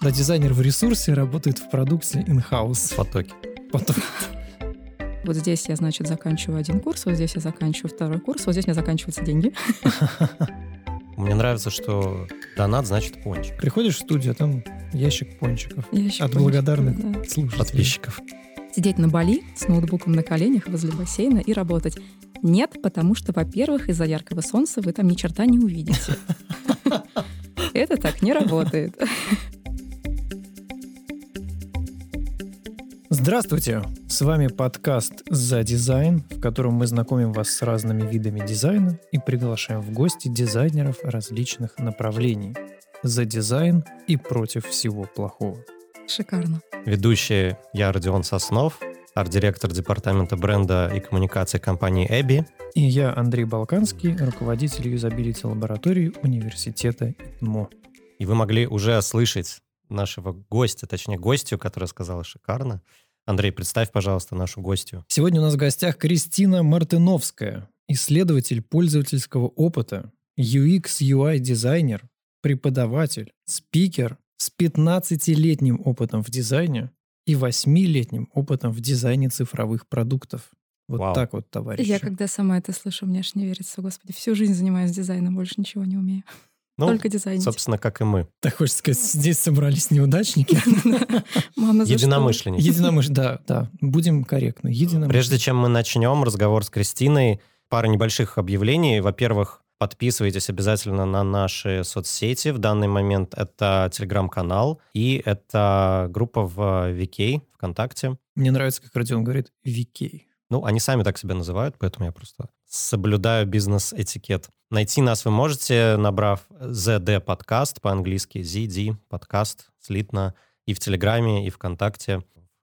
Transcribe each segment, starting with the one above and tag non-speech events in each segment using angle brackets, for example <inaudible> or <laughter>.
Да, дизайнер в ресурсе работает в продукте in-house. В потоке. Потом Вот здесь я, значит, заканчиваю один курс, вот здесь я заканчиваю второй курс, вот здесь у меня заканчиваются деньги. <laughs> Мне нравится, что донат значит пончик. приходишь в студию, а там ящик пончиков Ящик от пончиков, благодарных да. слушателей. Подписчиков. Сидеть на Бали с ноутбуком на коленях возле бассейна и работать. Нет, потому что, во-первых, из-за яркого солнца вы там ни черта не увидите. <laughs> Это так не работает. Здравствуйте! С вами подкаст «За дизайн», в котором мы знакомим вас с разными видами дизайна и приглашаем в гости дизайнеров различных направлений. За дизайн и против всего плохого. Шикарно. Ведущий я, Родион Соснов, арт-директор департамента бренда и коммуникации компании ABBYY. И я, Андрей Балканский, руководитель юзабилити лаборатории университета ИТМО. И вы могли уже слышать нашего гостя, точнее, гостью, которая сказала шикарно. Андрей, представь, пожалуйста, нашу гостью. Сегодня у нас в гостях Кристина Мартыновская, исследователь пользовательского опыта, UX, UI дизайнер, преподаватель, спикер с 15-летним опытом в дизайне и 8-летним опытом в дизайне цифровых продуктов. Вот Вау. так вот, товарищи. Я когда сама это слышу, мне аж не верится. Господи, всю жизнь занимаюсь дизайном, больше ничего не умею. Ну, Только дизайнить. собственно, как и мы. Так хочется сказать, здесь собрались неудачники. Единомышленники. Единомыш, да, да, будем корректны. Единомышленники. Прежде чем мы начнем разговор с Кристиной, пара небольших объявлений. Во-первых, подписывайтесь обязательно на наши соцсети. В данный момент это телеграм-канал и это группа в VK, ВКонтакте. Мне нравится, как Родион говорит, VK. Ну, они сами так себя называют, поэтому я просто соблюдаю бизнес-этикет. Найти нас вы можете, набрав ZD подкаст по-английски, ZD подкаст, слитно, и в Телеграме, и ВКонтакте.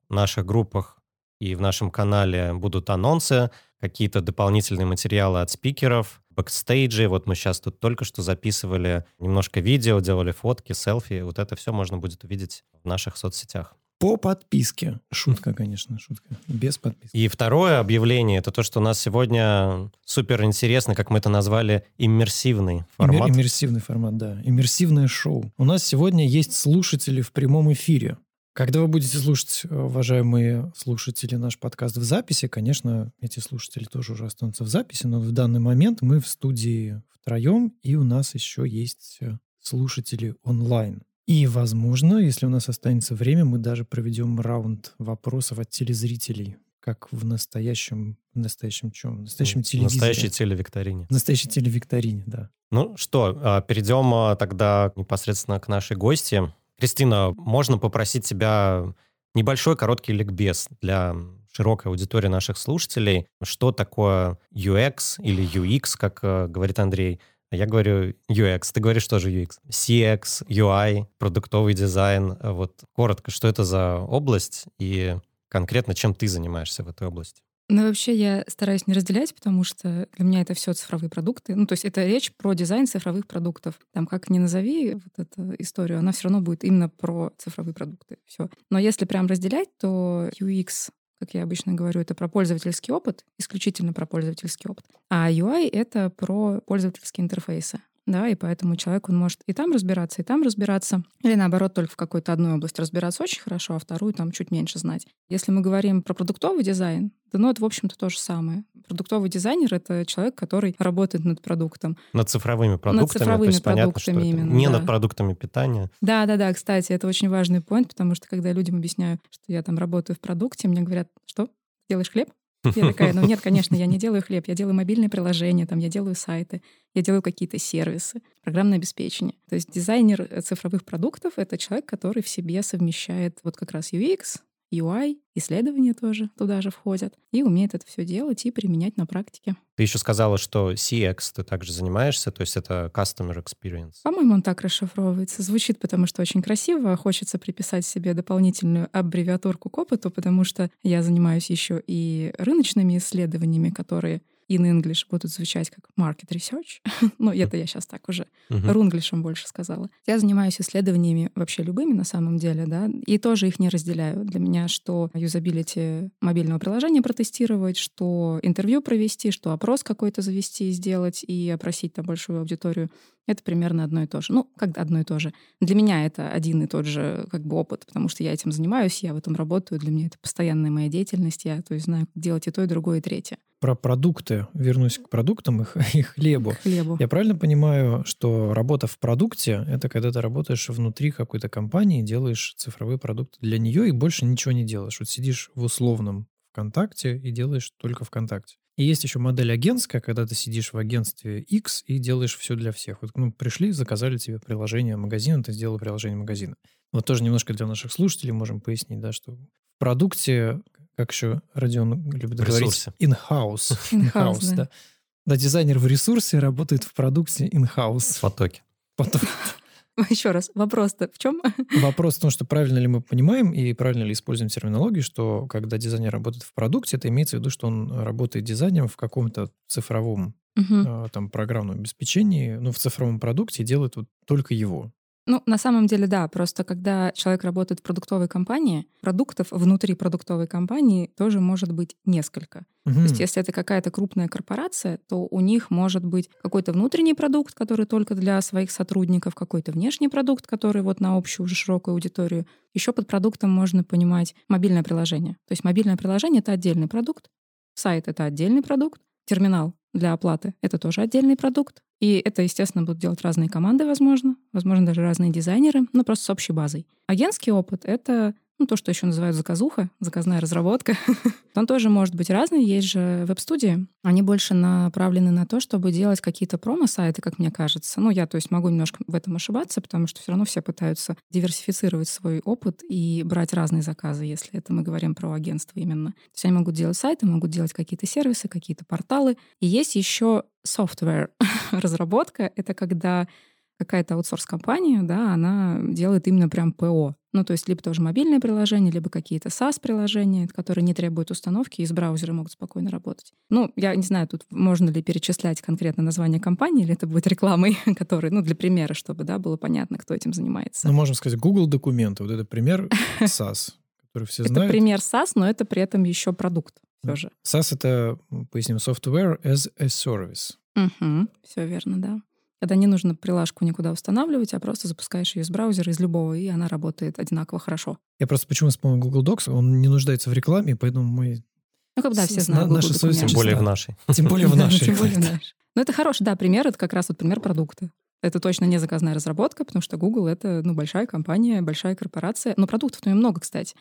В наших группах и в нашем канале будут анонсы, какие-то дополнительные материалы от спикеров, бэкстейджи. Вот мы сейчас тут только что записывали немножко видео, делали фотки, селфи. Вот это все можно будет увидеть в наших соцсетях. По подписке. Шутка, конечно, шутка. Без подписки. И второе объявление, это то, что у нас сегодня супер интересный, как мы это назвали, иммерсивный формат. Иммер- иммерсивный формат, да. Иммерсивное шоу. У нас сегодня есть слушатели в прямом эфире. Когда вы будете слушать, э, уважаемые слушатели, наш подкаст в записи, конечно, эти слушатели тоже уже останутся в записи, но в данный момент мы в студии втроем, и у нас еще есть э, слушатели онлайн. И, возможно, если у нас останется время, мы даже проведем раунд вопросов от телезрителей, как в настоящем, в настоящем чем? В настоящем телевизоре. Настоящей телевикторине. В настоящей телевикторине, да. Ну что, а, перейдем а, тогда непосредственно к нашей гости. Кристина, можно попросить тебя небольшой короткий ликбез для широкой аудитории наших слушателей. Что такое UX или UX, как э, говорит Андрей? Я говорю UX, ты говоришь тоже UX. CX, UI, продуктовый дизайн. Вот коротко, что это за область и конкретно чем ты занимаешься в этой области? Ну, вообще я стараюсь не разделять, потому что для меня это все цифровые продукты. Ну, то есть это речь про дизайн цифровых продуктов. Там как ни назови вот эту историю, она все равно будет именно про цифровые продукты. Все. Но если прям разделять, то UX как я обычно говорю, это про пользовательский опыт, исключительно про пользовательский опыт. А UI — это про пользовательские интерфейсы. Да, и поэтому человек, он может и там разбираться, и там разбираться, или наоборот, только в какой-то одной области разбираться очень хорошо, а вторую там чуть меньше знать. Если мы говорим про продуктовый дизайн, да ну это, в общем-то, то же самое. Продуктовый дизайнер — это человек, который работает над продуктом. Над цифровыми продуктами, цифровыми то есть понятно, продуктами это именно, не да. над продуктами питания. Да-да-да, кстати, это очень важный поинт, потому что когда людям объясняю, что я там работаю в продукте, мне говорят, что, делаешь хлеб? Я такая, ну нет, <laughs> конечно, я не делаю хлеб, я делаю мобильные приложения, там, я делаю сайты, я делаю какие-то сервисы, программное обеспечение. То есть дизайнер э, цифровых продуктов — это человек, который в себе совмещает вот как раз UX, UI, исследования тоже туда же входят, и умеет это все делать и применять на практике. Ты еще сказала, что CX ты также занимаешься, то есть это Customer Experience. По-моему, он так расшифровывается. Звучит, потому что очень красиво. а Хочется приписать себе дополнительную аббревиатурку к опыту, потому что я занимаюсь еще и рыночными исследованиями, которые in English будут звучать как market research. <laughs> ну, это я сейчас так уже Мгм. рунглишем больше сказала. Я занимаюсь исследованиями вообще любыми на самом деле, да, и тоже их не разделяю. Для меня что юзабилити мобильного приложения протестировать, что интервью провести, что опрос какой-то завести и сделать и опросить там большую аудиторию Это примерно одно и то же. Ну, как одно и то же. Для меня это один и тот же как бы опыт, потому что я этим занимаюсь, я в этом работаю, для меня это постоянная моя деятельность, я то есть знаю, как делать и то, и другое, и третье. Про продукты. Вернусь к продуктам и, <laughs> хлебу. К хлебу. Я правильно понимаю, что работа в продукте — это когда ты работаешь внутри какой-то компании, делаешь цифровые продукты для нее и больше ничего не делаешь. Вот сидишь в условном ВКонтакте и делаешь только ВКонтакте. И есть еще модель агентская, когда ты сидишь в агентстве X и делаешь все для всех. Вот ну, пришли, заказали тебе приложение магазина, ты сделал приложение магазина. Вот тоже немножко для наших слушателей можем пояснить, да, что в продукте, как еще Родион любит говорить, <laughs> in-house. In-house, да. да. Да, дизайнер в ресурсе работает в продукте in-house. В потоке. Потом <laughs> Еще раз, вопрос-то в чем? <laughs> Вопрос в том, что правильно ли мы понимаем и правильно ли используем терминологию, что когда дизайнер работает в продукте, это имеется в виду, что он работает дизайнером в каком-то цифровом э, там программном обеспечении, ну, в цифровом продукте делает вот только его. Ну, на самом деле, да. Просто когда человек работает в продуктовой компании, продуктов внутри продуктовой компании тоже может быть несколько. То есть, если это какая-то крупная корпорация, то у них может быть какой-то внутренний продукт, который только для своих сотрудников, какой-то внешний продукт, который вот на общую уже широкую аудиторию. Еще под продуктом можно понимать мобильное приложение. То есть мобильное приложение — это отдельный продукт, сайт — это отдельный продукт, терминал для оплаты — это тоже отдельный продукт. И это, естественно, будут делать разные команды, возможно, возможно, даже разные дизайнеры, но просто с общей базой. Агентский опыт — это ну, то, что еще называют заказуха, заказная разработка. <laughs> Он тоже может быть разный. Есть же веб-студии. Они больше направлены на то, чтобы делать какие-то промо-сайты, как мне кажется. Ну, я, то есть, могу немножко в этом ошибаться, потому что все равно все пытаются диверсифицировать свой опыт и брать разные заказы, если это мы говорим про агентство именно. То есть они могут делать сайты, могут делать какие-то сервисы, какие-то порталы. И есть еще software <laughs> разработка. Это когда какая-то аутсорс-компания, да, она делает именно прям ПО. Ну, то есть либо тоже мобильное приложение, либо какие-то SaaS-приложения, которые не требуют установки, и из браузера могут спокойно работать. Ну, я не знаю, тут можно ли перечислять конкретно название компании, или это будет рекламой, <laughs> которая, ну, для примера, чтобы, да, было понятно, кто этим занимается. Ну, можем сказать, Google документы. Вот это пример <laughs> SaaS, который все это знают. пример SaaS, но это при этом еще продукт тоже. SaaS — это, поясним, Software as a Service. Угу, все верно, да. Когда не нужно прилажку никуда устанавливать, а просто запускаешь ее из браузера, из любого, и она работает одинаково хорошо. Я просто почему вспомнил Google Docs, он не нуждается в рекламе, поэтому мы... Ну, когда все знают Google Тем более в нашей. <laughs> Тем более в <laughs> нашей. тем более в нашей. Ну, это хороший, да, пример. Это как раз вот пример продукта. Это точно не заказная разработка, потому что Google — это ну, большая компания, большая корпорация. Но продуктов у нее много, кстати.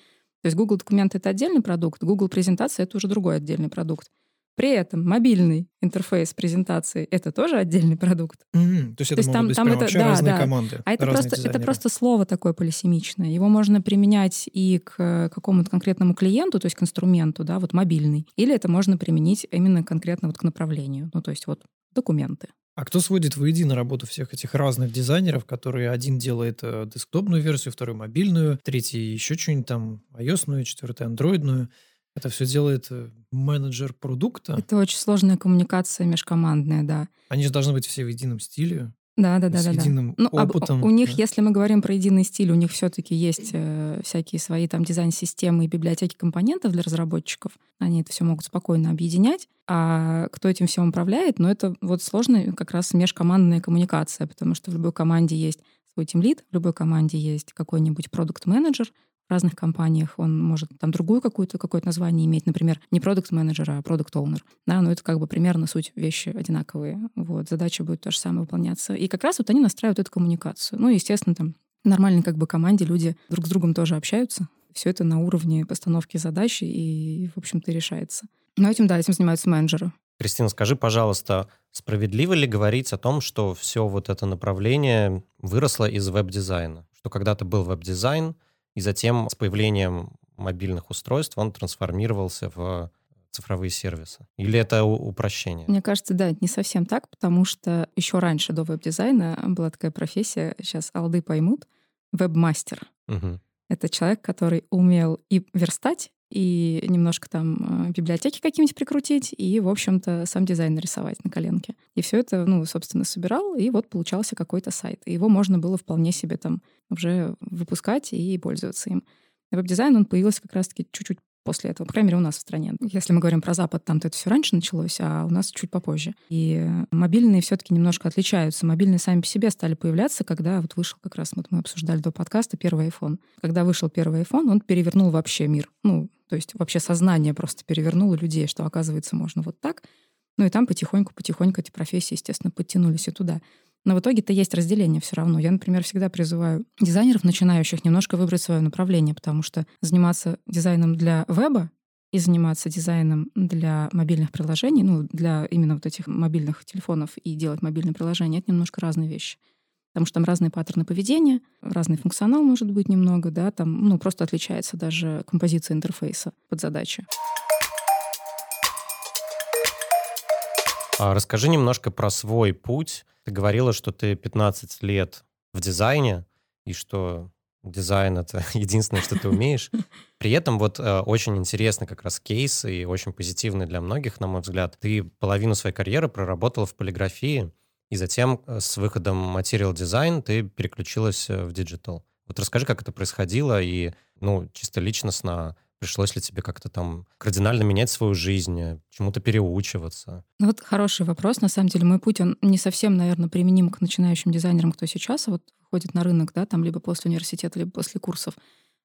То есть Google документы — это отдельный продукт, Google презентация — это уже другой отдельный продукт. При этом мобильный интерфейс презентации — это тоже отдельный продукт. Мгм. То есть это есть могут там- быть там это- вообще да, разные да. команды, А это просто, это дизайнеры. просто слово такое полисемичное. Его можно применять и к э, какому-то конкретному клиенту, то есть к инструменту, да, вот мобильный. Или это можно применить именно конкретно вот к направлению. Ну, то есть вот документы. А кто сводит воедино работу всех этих разных дизайнеров, которые один делает э, десктопную версию, второй мобильную, третий еще что-нибудь там, iOS, четвертый андроидную. Это все делает э, менеджер продукта. Это очень сложная коммуникация межкомандная, да. Они же должны быть все в едином стиле, Да, да, да, с да. да. единым Ну, об- у них, да. если мы говорим про единый стиль, у них все-таки есть э, всякие свои там дизайн-системы и библиотеки компонентов для разработчиков. Они это все могут спокойно объединять. А кто этим всем управляет, ну, это вот сложная как раз межкомандная коммуникация, потому что в любой команде есть свой тимлид, в любой команде есть какой-нибудь продукт-менеджер, разных компаниях он может там другую какую-то, какое-то название иметь, например, не продукт менеджер а product owner Да, но это как бы примерно суть вещи одинаковые. Вот, задача будет то же самое выполняться. И как раз вот они настраивают эту коммуникацию. Ну, естественно, там в нормальной как бы команде люди друг с другом тоже общаются. Все это на уровне постановки задач и, в общем-то, решается. Но этим, да, этим занимаются менеджеры. Кристина, скажи, пожалуйста, справедливо ли говорить о том, что все вот это направление выросло из веб-дизайна? Что когда-то был веб-дизайн, и затем с появлением мобильных устройств он трансформировался в цифровые сервисы? Или это упрощение? Мне кажется, да, не совсем так, потому что еще раньше, до веб-дизайна, была такая профессия, сейчас олды поймут, веб-мастер. Мгм. Это человек, который умел и верстать, и немножко там э, библиотеки какие-нибудь прикрутить, и, в общем-то, сам дизайн нарисовать на коленке. И все это, ну, собственно, собирал, и вот получался какой-то сайт. И его можно было вполне себе там уже выпускать и пользоваться им. Веб-дизайн, он появился как раз-таки чуть-чуть после этого. По крайней мере, у нас в стране. Если мы говорим про Запад, там то это все раньше началось, а у нас чуть попозже. И мобильные все-таки немножко отличаются. Мобильные сами по себе стали появляться, когда вот вышел как раз, вот мы обсуждали до подкаста, первый iPhone. Когда вышел первый iPhone, он перевернул вообще мир. Ну, то есть вообще сознание просто перевернуло людей, что, оказывается, можно вот так. Ну и там потихоньку-потихоньку эти профессии, естественно, подтянулись и туда. Но в итоге-то есть разделение все равно. Я, например, всегда призываю дизайнеров начинающих немножко выбрать свое направление, потому что заниматься дизайном для веба и заниматься дизайном для мобильных приложений, ну, для именно вот этих мобильных телефонов и делать мобильные приложения, это немножко разные вещи. Потому что там разные паттерны поведения, разный функционал может быть немного, да, там, ну, просто отличается даже композиция интерфейса под задачи. А расскажи немножко про свой путь ты говорила, что ты 15 лет в дизайне, и что дизайн — это <laughs> единственное, что ты умеешь. <laughs> При этом вот э, очень интересный как раз кейс и очень позитивный для многих, на мой взгляд. Ты половину своей карьеры проработала в полиграфии, и затем э, с выходом Material Design ты переключилась э, в Digital. Вот расскажи, как это происходило, и, ну, чисто личностно, Пришлось ли тебе как-то там кардинально менять свою жизнь, чему-то переучиваться? Ну вот хороший вопрос. На самом деле мой путь, он не совсем, наверное, применим к начинающим дизайнерам, кто сейчас вот ходит на рынок, да, там либо после университета, либо после курсов.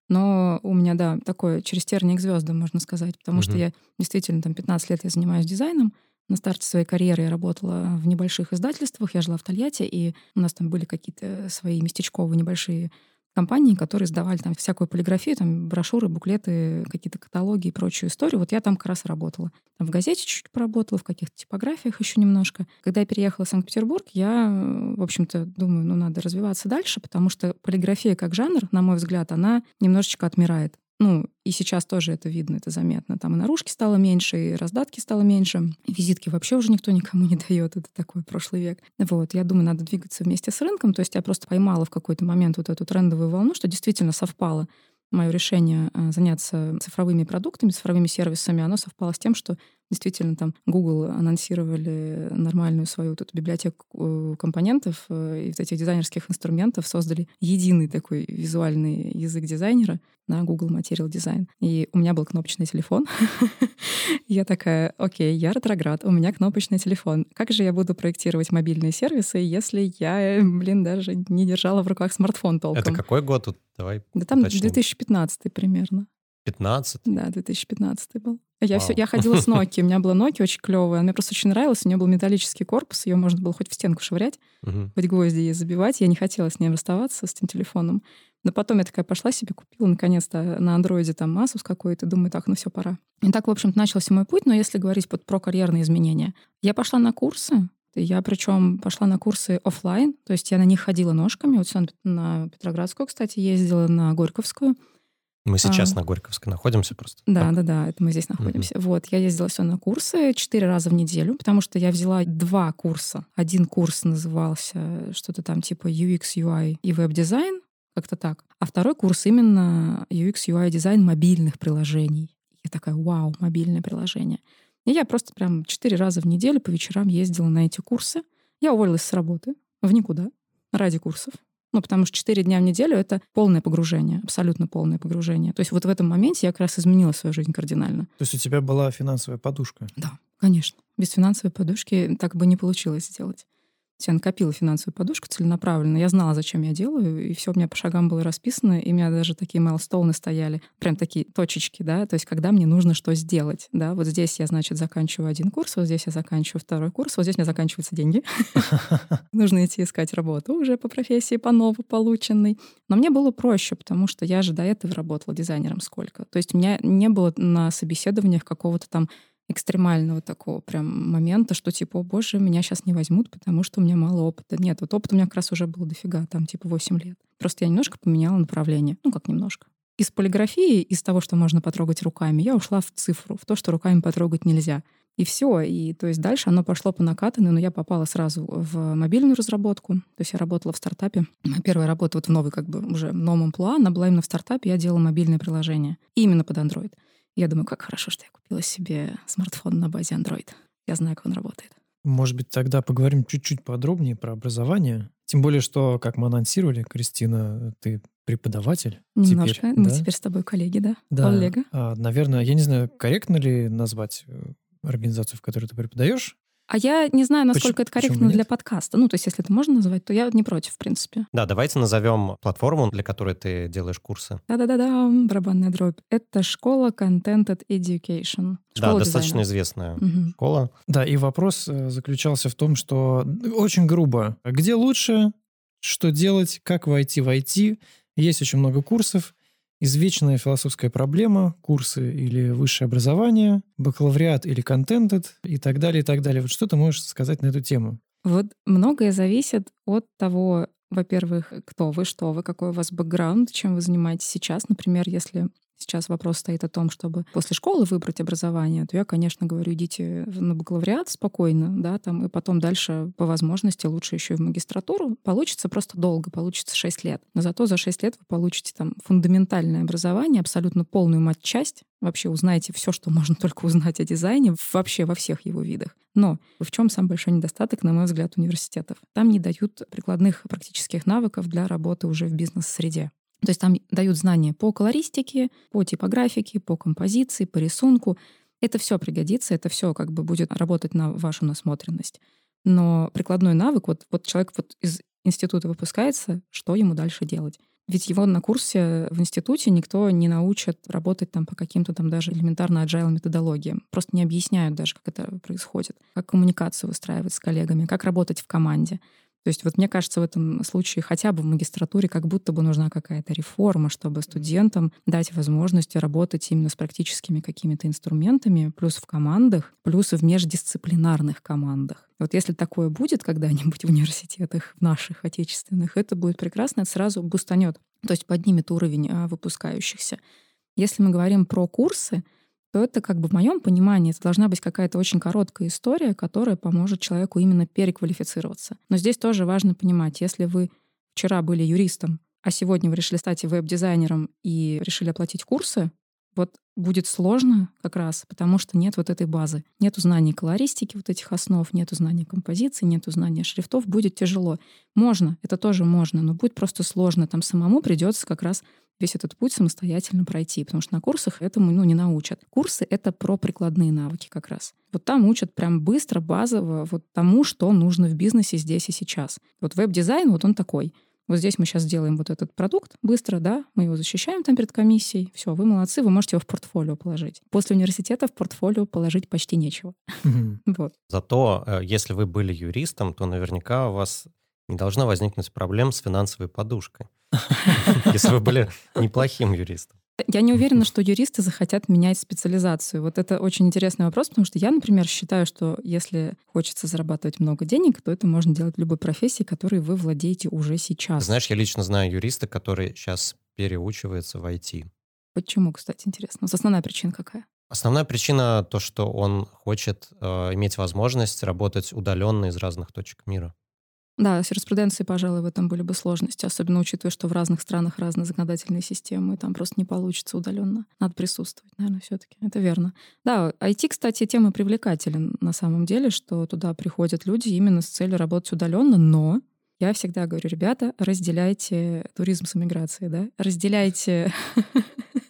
Но у меня, да, такое через терник к звездам, можно сказать, потому угу. что я действительно там 15 лет я занимаюсь дизайном, на старте своей карьеры я работала в небольших издательствах, я жила в Тольятти, и у нас там были какие-то свои местечковые небольшие компании, которые сдавали там всякую полиграфию, там брошюры, буклеты, какие-то каталоги и прочую историю. Вот я там как раз работала. Там в газете чуть-чуть поработала, в каких-то типографиях еще немножко. Когда я переехала в Санкт-Петербург, я, в общем-то, думаю, ну, надо развиваться дальше, потому что полиграфия как жанр, на мой взгляд, она немножечко отмирает. Ну, и сейчас тоже это видно, это заметно. Там и наружки стало меньше, и раздатки стало меньше. И визитки вообще уже никто никому не дает. Это такой прошлый век. Вот, я думаю, надо двигаться вместе с рынком. То есть я просто поймала в какой-то момент вот эту трендовую волну, что действительно совпало мое решение э, заняться цифровыми продуктами, цифровыми сервисами, оно совпало с тем, что действительно там Google анонсировали нормальную свою эту библиотеку э, компонентов э, и вот этих дизайнерских инструментов, создали единый такой визуальный язык дизайнера на Google Material Design. И у меня был кнопочный телефон. <laughs> Я такая, окей, я ретроград, у меня кнопочный телефон. Как же я буду проектировать мобильные сервисы, если я, блин, даже не держала в руках смартфон толком? Это какой год? Давай Да там 2015 примерно. 15? Да, 2015 был. Я, все, я ходила с <laughs> Nokia. У меня была Nokia очень клевая. Мне просто очень нравилась. У нее был металлический корпус. Ее можно было хоть в стенку швырять, хоть гвозди ей забивать. Я не хотела с ней расставаться, с этим телефоном. Но потом я такая пошла себе, купила наконец-то на андроиде там Asus какой-то. Думаю, так, ну все, пора. И так, в общем-то, начался мой путь. Но если говорить вот про карьерные изменения, я пошла на курсы. Я причем пошла на курсы офлайн, то есть я на них ходила ножками. Вот на Петроградскую, кстати, ездила, на Горьковскую. Мы сейчас а, на Горьковской находимся просто. Да, так. да, да, это мы здесь находимся. Mm-hmm. Вот, я ездила все на курсы четыре раза в неделю, потому что я взяла два курса. Один курс назывался что-то там типа UX, UI и веб-дизайн, как-то так. А второй курс именно UX, UI дизайн мобильных приложений. Я такая, вау, мобильное приложение. И я просто прям четыре раза в неделю по вечерам ездила на эти курсы. Я уволилась с работы в никуда ради курсов. Ну, потому что 4 дня в неделю — это полное погружение, абсолютно полное погружение. То есть вот в этом моменте я как раз изменила свою жизнь кардинально. То есть у тебя была финансовая подушка? Да, конечно. Без финансовой подушки так бы не получилось сделать я накопила финансовую подушку целенаправленно. Я знала, зачем я делаю, и все у меня по шагам было расписано, и у меня даже такие майлстоуны стояли, прям такие точечки, да, то есть когда мне нужно что сделать, да, вот здесь я, значит, заканчиваю один курс, вот здесь я заканчиваю второй курс, вот здесь у меня заканчиваются деньги. <laughs> Нужно идти искать работу уже по профессии, по полученной. Но мне было проще, потому что я же до этого работала дизайнером сколько. То есть у меня не было на собеседованиях какого-то там экстремального такого прям момента, что типа, о боже, меня сейчас не возьмут, потому что у меня мало опыта. Нет, вот опыт у меня как раз уже был дофига, там типа 8 лет. Просто я немножко поменяла направление. Ну, как немножко. Из полиграфии, из того, что можно потрогать руками, я ушла в цифру, в то, что руками потрогать нельзя. И все. И то есть дальше оно пошло по накатанной, но я попала сразу в мобильную разработку. То есть я работала в стартапе. Моя первая работа вот в новой, как бы уже новом амплуа, она была именно в стартапе, я делала мобильное приложение. Именно под Android. Я думаю, как хорошо, что я купила себе смартфон на базе Android. Я знаю, как он работает. Может быть, тогда поговорим чуть-чуть подробнее про образование. Тем более, что, как мы анонсировали, Кристина, ты преподаватель. Немножко. Теперь, Мы да? теперь с тобой коллеги, да? Да. Коллега. А, наверное, я не знаю, корректно ли назвать э, организацию, в которой ты преподаешь. А я не знаю, насколько Почему- это корректно для подкаста. Ну, то есть, если это можно назвать, то я не против, в принципе. Да, давайте назовем платформу, для которой ты делаешь курсы. Да-да-да-да, барабанная дробь. Это школа Contented Education. да, Школа достаточно дизайна. известная Мгм. школа. Да, и вопрос э, заключался в том, что очень грубо. Где лучше, что делать, как войти в IT. Есть очень много курсов. Извечная философская проблема, курсы или высшее образование, бакалавриат или контентед и так далее, и так далее. Вот что ты можешь сказать на эту тему? Вот многое зависит от того, во-первых, кто вы, что вы, какой у вас бэкграунд, чем вы занимаетесь сейчас. Например, если сейчас вопрос стоит о том, чтобы после школы выбрать образование, то я, конечно, говорю, идите на бакалавриат спокойно, да, там, и потом дальше по возможности лучше еще и в магистратуру. Получится просто долго, получится 6 лет. Но зато за 6 лет вы получите там фундаментальное образование, абсолютно полную мать-часть, вообще узнаете все, что можно <laughs> только узнать о дизайне, вообще во всех его видах. Но в чем самый большой недостаток, на мой взгляд, университетов? Там не дают прикладных практических навыков для работы уже в бизнес-среде. То есть там дают знания по колористике, по типографике, по композиции, по рисунку. Это все пригодится, это все как бы будет работать на вашу насмотренность. Но прикладной навык, вот, вот человек вот из института выпускается, что ему дальше делать? Ведь его на курсе в институте никто не научит работать там по каким-то там даже элементарно agile методологиям. Просто не объясняют даже, как это происходит, как коммуникацию выстраивать с коллегами, как работать в команде. То есть вот мне кажется, в этом случае хотя бы в магистратуре как будто бы нужна какая-то реформа, чтобы студентам дать возможность работать именно с практическими какими-то инструментами, плюс в командах, плюс в междисциплинарных командах. Вот если такое будет когда-нибудь в университетах наших отечественных, это будет прекрасно, это сразу бустанет, то есть поднимет уровень а, выпускающихся. Если мы говорим про курсы, то это как бы в моем понимании это должна быть какая-то очень короткая история, которая поможет человеку именно переквалифицироваться. Но здесь тоже важно понимать, если вы вчера были юристом, а сегодня вы решили стать веб-дизайнером и решили оплатить курсы, вот будет сложно как раз, потому что нет вот этой базы. Нету знаний колористики, вот этих основ, нету знаний композиции, нету знания шрифтов, будет тяжело. Можно, это тоже можно, но будет просто сложно. Там самому придется как раз весь этот путь самостоятельно пройти, потому что на курсах этому ну, не научат. Курсы — это про прикладные навыки как раз. Вот там учат прям быстро, базово, вот тому, что нужно в бизнесе здесь и сейчас. Вот веб-дизайн, вот он такой. Вот здесь мы сейчас делаем вот этот продукт быстро, да, мы его защищаем там перед комиссией. Все, вы молодцы, вы можете его в портфолио положить. После университета в портфолио положить почти нечего. <laughs> Вот. Зато, э, если вы были юристом, то наверняка у вас не должно возникнуть проблем с финансовой подушкой. <laughs> Если вы были неплохим юристом. Я не уверена, что юристы захотят менять специализацию. Вот это очень интересный вопрос, потому что я, например, считаю, что если хочется зарабатывать много денег, то это можно делать в любой профессии, которой вы владеете уже сейчас. Знаешь, я лично знаю юриста, который сейчас переучивается в IT. Почему, кстати, интересно? Вот основная причина какая? Основная причина то, что он хочет э, иметь возможность работать удаленно из разных точек мира. Да, с юриспруденцией, пожалуй, в этом были бы сложности, особенно учитывая, что в разных странах разные законодательные системы, и там просто не получится удаленно. Надо присутствовать, наверное, все-таки. Это верно. Да, IT, кстати, тема привлекателен на самом деле, что туда приходят люди именно с целью работать удаленно, но я всегда говорю, ребята, разделяйте туризм с эмиграцией, да? Разделяйте <laughs>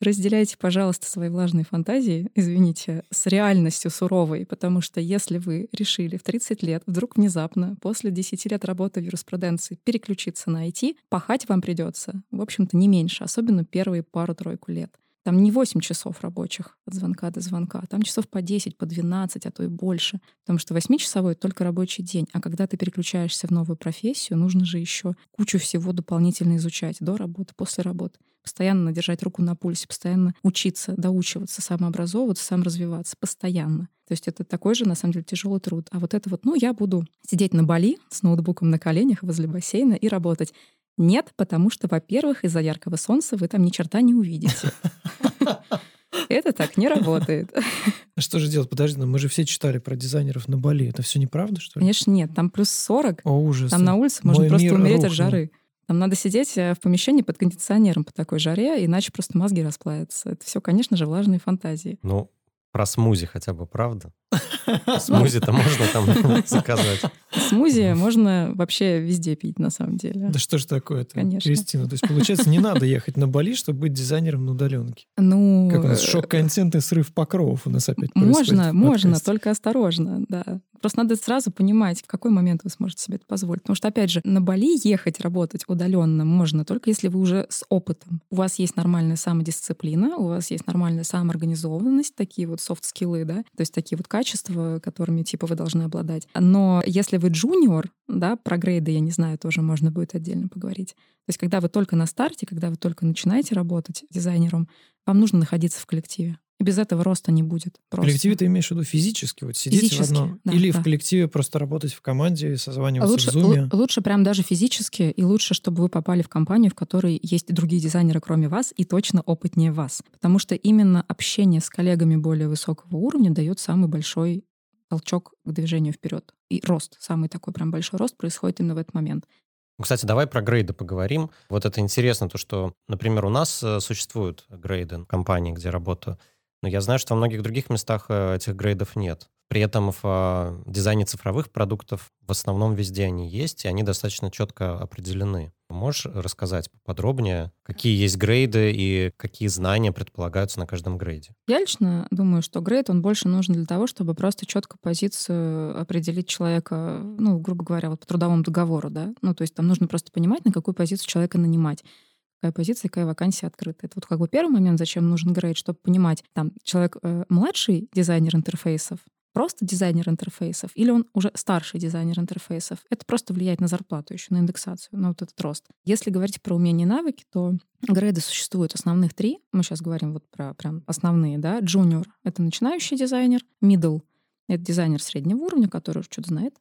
разделяйте, пожалуйста, свои влажные фантазии, извините, с реальностью суровой, потому что если вы решили в 30 лет вдруг внезапно после 10 лет работы в юриспруденции переключиться на IT, пахать вам придется, в общем-то, не меньше, особенно первые пару-тройку лет. Там не 8 часов рабочих от звонка до звонка, там часов по 10, по 12, а то и больше. Потому что 8-часовой — только рабочий день. А когда ты переключаешься в новую профессию, нужно же еще кучу всего дополнительно изучать до работы, после работы. Постоянно держать руку на пульсе, постоянно учиться, доучиваться, самообразовываться, сам развиваться. Постоянно. То есть это такой же, на самом деле, тяжелый труд. А вот это вот, ну, я буду сидеть на Бали с ноутбуком на коленях возле бассейна и работать. Нет, потому что, во-первых, из-за яркого солнца вы там ни черта не увидите. Это так не работает. А Что же делать? Подожди, но мы же все читали про дизайнеров на Бали. Это все неправда, что ли? Конечно, нет. Там плюс 40. О, ужас. Там на улице можно просто умереть от жары. Там надо сидеть э, в помещении под кондиционером по такой жаре, иначе просто мозги расплавятся. Это все, конечно же, влажные фантазии. Ну, про смузи хотя бы, правда? Смузи-то можно там <laughs> заказать. Смузи можно вообще везде пить, на самом деле. Да что ж такое-то, Конечно. Кристина? То есть, получается, не надо ехать на Бали, чтобы быть дизайнером на удаленке. Ну, Как у нас э, шок-контент и срыв покровов у нас опять Можно, можно, только осторожно, да. Просто надо сразу понимать, в какой момент вы сможете себе это позволить. Потому что, опять же, на Бали ехать, работать удаленно можно только если вы уже с опытом. У вас есть нормальная самодисциплина, у вас есть нормальная самоорганизованность, такие вот софт-скиллы, да, то есть такие вот качества, которыми, типа, вы должны обладать. Но если вы джуниор, да, про грейды, я не знаю, тоже можно будет отдельно поговорить. То есть когда вы только на старте, когда вы только начинаете работать дизайнером, вам нужно находиться в коллективе. И без этого роста не будет. В Просто. коллективе ты имеешь в виду физически, вот сидеть Физически, в одном, да, или да. в коллективе просто работать в команде, созваниваться Лучше, в зуме. лу- лучше прям даже физически, и лучше, чтобы вы попали в компанию, в которой есть другие дизайнеры, кроме вас, и точно опытнее вас. Потому что именно общение с коллегами более высокого уровня дает самый большой толчок к движению вперед. И рост, самый такой прям большой рост происходит именно в этот момент. Ну, Кстати, давай про грейды поговорим. Вот это интересно, то, что, например, у нас э, существуют грейды в компании, где работаю, но я знаю, что во многих других местах э, этих грейдов нет. При этом в э, дизайне цифровых продуктов в основном везде они есть, и они достаточно четко определены. Можешь рассказать поподробнее, какие есть грейды и какие знания предполагаются на каждом грейде? Я лично думаю, что грейд, он больше нужен для того, чтобы просто четко позицию определить человека, ну, грубо говоря, вот по трудовому договору, да. Ну, то есть там нужно просто понимать, на какую позицию человека нанимать какая позиция, какая вакансия открыта. Это вот как бы первый момент, зачем нужен грейд, чтобы понимать, там, человек э, младший дизайнер интерфейсов, просто дизайнер интерфейсов, или он уже старший дизайнер интерфейсов. Это просто влияет на зарплату еще, на индексацию, на вот этот рост. Если говорить про умения и навыки, то грейды существуют основных три. Мы сейчас говорим вот про прям основные, да. Junior — это начинающий дизайнер. Middle — это дизайнер среднего уровня, который уже что-то знает.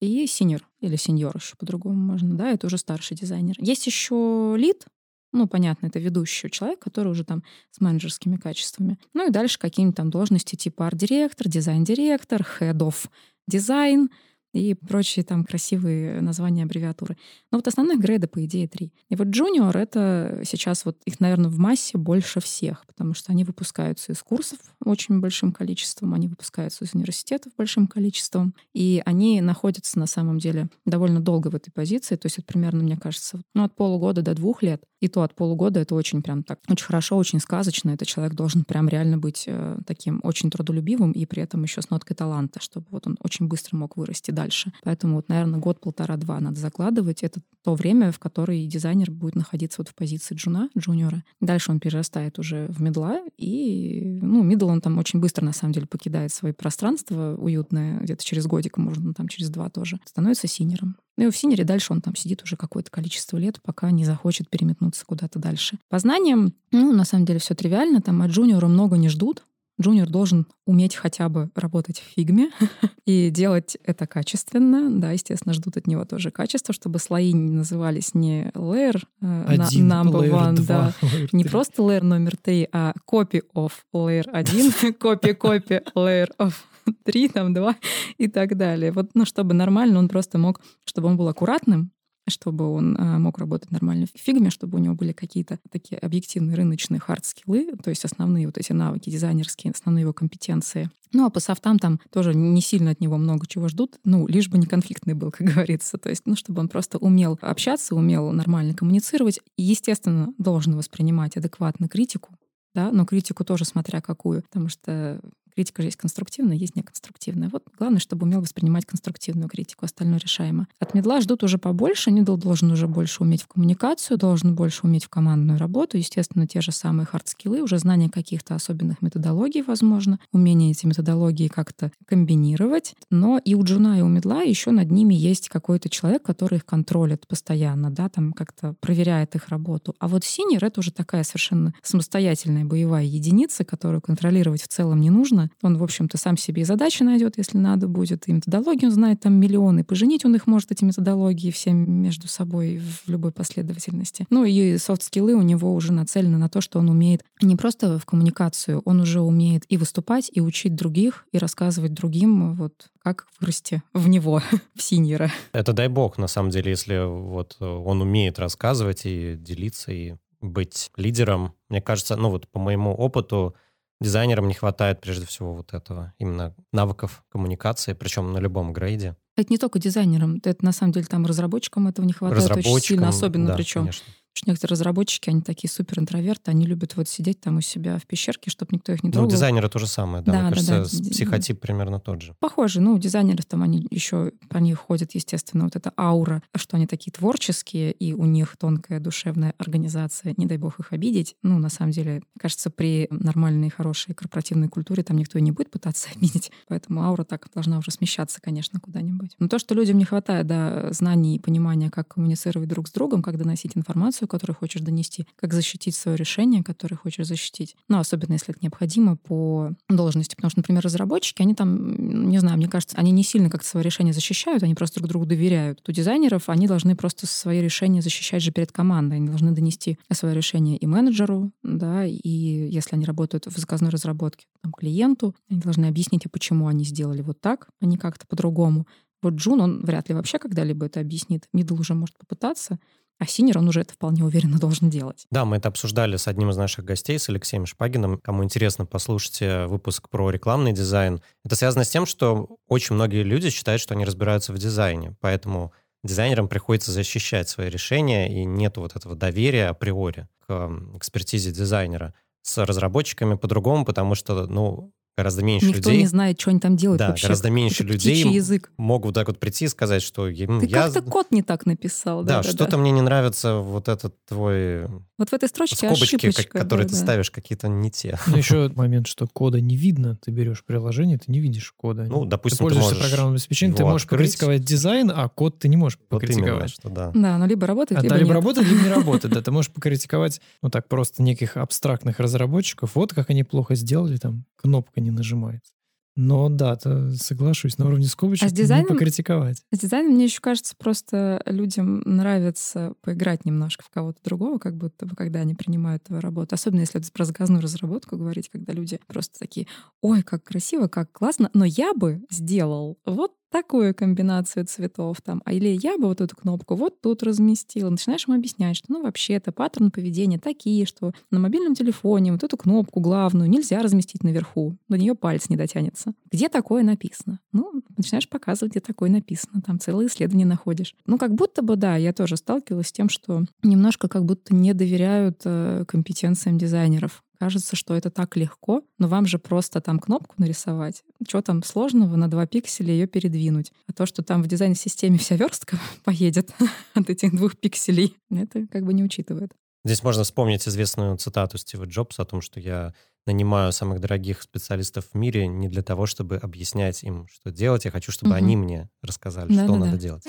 И senior или сеньор еще по-другому можно, да, это уже старший дизайнер. Есть еще лид, ну, понятно, это ведущий человек, который уже там с менеджерскими качествами. Ну и дальше какие-нибудь там должности типа арт-директор, дизайн-директор, head of design и прочие там красивые названия, аббревиатуры. Но вот основных грейда, по идее, три. И вот junior — это сейчас вот их, наверное, в массе больше всех, потому что они выпускаются из курсов очень большим количеством, они выпускаются из университетов большим количеством, и они находятся на самом деле довольно долго в этой позиции, то есть это примерно, мне кажется, ну, от полугода до двух лет, и то от полугода это очень прям так, очень хорошо, очень сказочно, этот человек должен прям реально быть э, таким очень трудолюбивым и при этом еще с ноткой таланта, чтобы вот он очень быстро мог вырасти дальше. Поэтому вот, наверное, год, полтора-два надо закладывать. Это то время, в которое дизайнер будет находиться вот в позиции джуна, джуниора. Дальше он перерастает уже в медла, и, ну, мидл он там очень быстро, на самом деле, покидает свои пространства уютное, где-то через годик, можно там через два тоже, становится сеньором. Ну и в сеньоре дальше он там сидит уже какое-то количество лет, пока не захочет переметнуться куда-то дальше. По знаниям, ну, на самом деле все тривиально, там от джуниора много не ждут, Джуниор должен уметь хотя бы работать в фигме <laughs> и делать это качественно. Да, естественно, ждут от него тоже качества, чтобы слои не назывались не layer э, Один, number layer one, два, да, <laughs> layer не просто layer номер три, а copy of layer 1, <laughs> copy copy layer of <laughs> 3, там 2 и так далее. Вот, ну, чтобы нормально он просто мог, чтобы он был аккуратным, чтобы он а, мог работать нормально в фигме, чтобы у него были какие-то такие объективные рыночные хард-скиллы, то есть основные вот эти навыки дизайнерские, основные его компетенции. Ну, а по софтам там тоже не сильно от него много чего ждут, ну, лишь бы не конфликтный был, <laughs> как говорится. То есть, ну, чтобы он просто умел общаться, умел нормально коммуницировать. И, естественно, должен воспринимать адекватно критику, да, но критику тоже смотря какую, потому что критика же есть конструктивная, есть неконструктивная. Вот главное, чтобы умел воспринимать конструктивную критику, остальное решаемо. От мидла ждут уже побольше, мидл должен уже больше уметь в коммуникацию, должен больше уметь в командную работу, естественно, те же самые хард-скиллы, уже знание каких-то особенных методологий, возможно, умение эти методологии как-то комбинировать. Но и у джуна, и у мидла еще над ними есть какой-то человек, который их контролит постоянно, да, там как-то проверяет их работу. А вот сеньор — это уже такая совершенно самостоятельная боевая единица, которую контролировать в целом не нужно. Он, в общем-то, сам себе и задачи найдет, если надо будет, и методологии он знает там миллионы, поженить он их может, эти методологии, все между собой в любой последовательности. Ну и софт-скиллы у него уже нацелены на то, что он умеет не просто в коммуникацию, он уже умеет и выступать, и учить других, и рассказывать другим, вот как вырасти в него, <laughs> в синьора. Это дай бог, на самом деле, если вот э, он умеет рассказывать и делиться, и быть лидером. Мне кажется, ну вот по моему опыту, дизайнерам не хватает прежде всего вот этого, именно навыков коммуникации, причем на любом грейде. Это не только дизайнерам, это на самом деле там разработчикам этого не хватает очень сильно, особенно да, причем. Конечно. Потому что некоторые разработчики, они такие супер интроверты, они любят вот сидеть там у себя в пещерке, чтобы никто их не трогал. Ну, дизайнеры то же самое, да. да Мне да, кажется, да. психотип примерно тот же. Похоже. Ну, у дизайнеров там они еще, по них ходят, естественно, вот эта аура, что они такие творческие, и у них тонкая душевная организация, не дай бог их обидеть. Ну, на самом деле, кажется, при нормальной, хорошей корпоративной культуре там никто и не будет пытаться <laughs> обидеть. Поэтому аура так должна уже смещаться, конечно, куда-нибудь. Но то, что людям не хватает, да, знаний и понимания, как коммуницировать друг с другом, как доносить информацию, информацию, которую хочешь донести, как защитить свое решение, которое хочешь защитить. Ну, особенно если это необходимо по должности. Потому что, например, разработчики, они там, не знаю, мне кажется, они не сильно как-то свое решение защищают, они просто друг другу доверяют. У дизайнеров они должны просто свои решения защищать же перед командой. Они должны донести свое решение и менеджеру, да, и если они работают в заказной разработке, там, клиенту, они должны объяснить, а почему они сделали вот так, а не как-то по-другому. Вот Джун, он вряд ли вообще когда-либо это объяснит. Мидл уже может попытаться, а сеньор, он уже это вполне уверенно должен делать. Да, мы это обсуждали с одним из наших гостей, с Алексеем Шпагиным. Кому интересно, послушайте выпуск про рекламный дизайн. Это связано с тем, что очень многие люди считают, что они разбираются в дизайне, поэтому дизайнерам приходится защищать свои решения, и нет вот этого доверия априори к экспертизе дизайнера. С разработчиками по-другому, потому что, ну, гораздо меньше Никто людей... не знает, что они там делают да, вообще. гораздо меньше это людей язык. могут так вот прийти и сказать, что Ты я... как-то код не так написал. Да, да, да что-то да. мне не нравится вот этот твой... Вот в этой строчке Скобочки, ошибочка, которые да, ты да. ставишь, какие-то не те. <laughs> Ну, еще момент, что кода не видно. Ты берешь приложение, ты не видишь кода. Ну, допустим, ты пользуешься ты программным обеспечением, ты можешь открыть. покритиковать дизайн, а код ты не можешь вот покритиковать. Именно, что да. Да, но либо работает, а, либо да, либо работает, либо не <laughs> работает. Да, ты можешь покритиковать, ну так, просто неких абстрактных разработчиков. Вот как они плохо сделали, там кнопка не нажимается. Но да, то соглашусь, на уровне скобочек а с дизайном, не покритиковать. С дизайном, мне еще кажется, просто людям нравится поиграть немножко в кого-то другого, как будто бы, когда они принимают твою работу. Особенно если это про заказную разработку говорить, когда люди просто такие, ой, как красиво, как классно, но я бы сделал вот такую комбинацию цветов там, а или я бы вот эту кнопку вот тут разместила. Начинаешь им объяснять, что ну вообще это паттерн поведения такие, что на мобильном телефоне вот эту кнопку главную нельзя разместить наверху, до нее палец не дотянется. Где такое написано? Ну, начинаешь показывать, где такое написано. Там целые исследования находишь. Ну, как будто бы, да, я тоже сталкивалась с тем, что немножко как будто не доверяют э, компетенциям дизайнеров кажется, что это так легко, но вам же просто там кнопку нарисовать. Что там сложного на два пикселя ее передвинуть? А то, что там в дизайн-системе вся верстка <laughs> поедет <laughs> от этих двух пикселей, это как бы не учитывает. Здесь можно вспомнить известную цитату Стива Джобса о том, что я нанимаю самых дорогих специалистов в мире не для того, чтобы объяснять им, что делать. Я хочу, чтобы угу. они мне рассказали, да, что да, надо да. делать.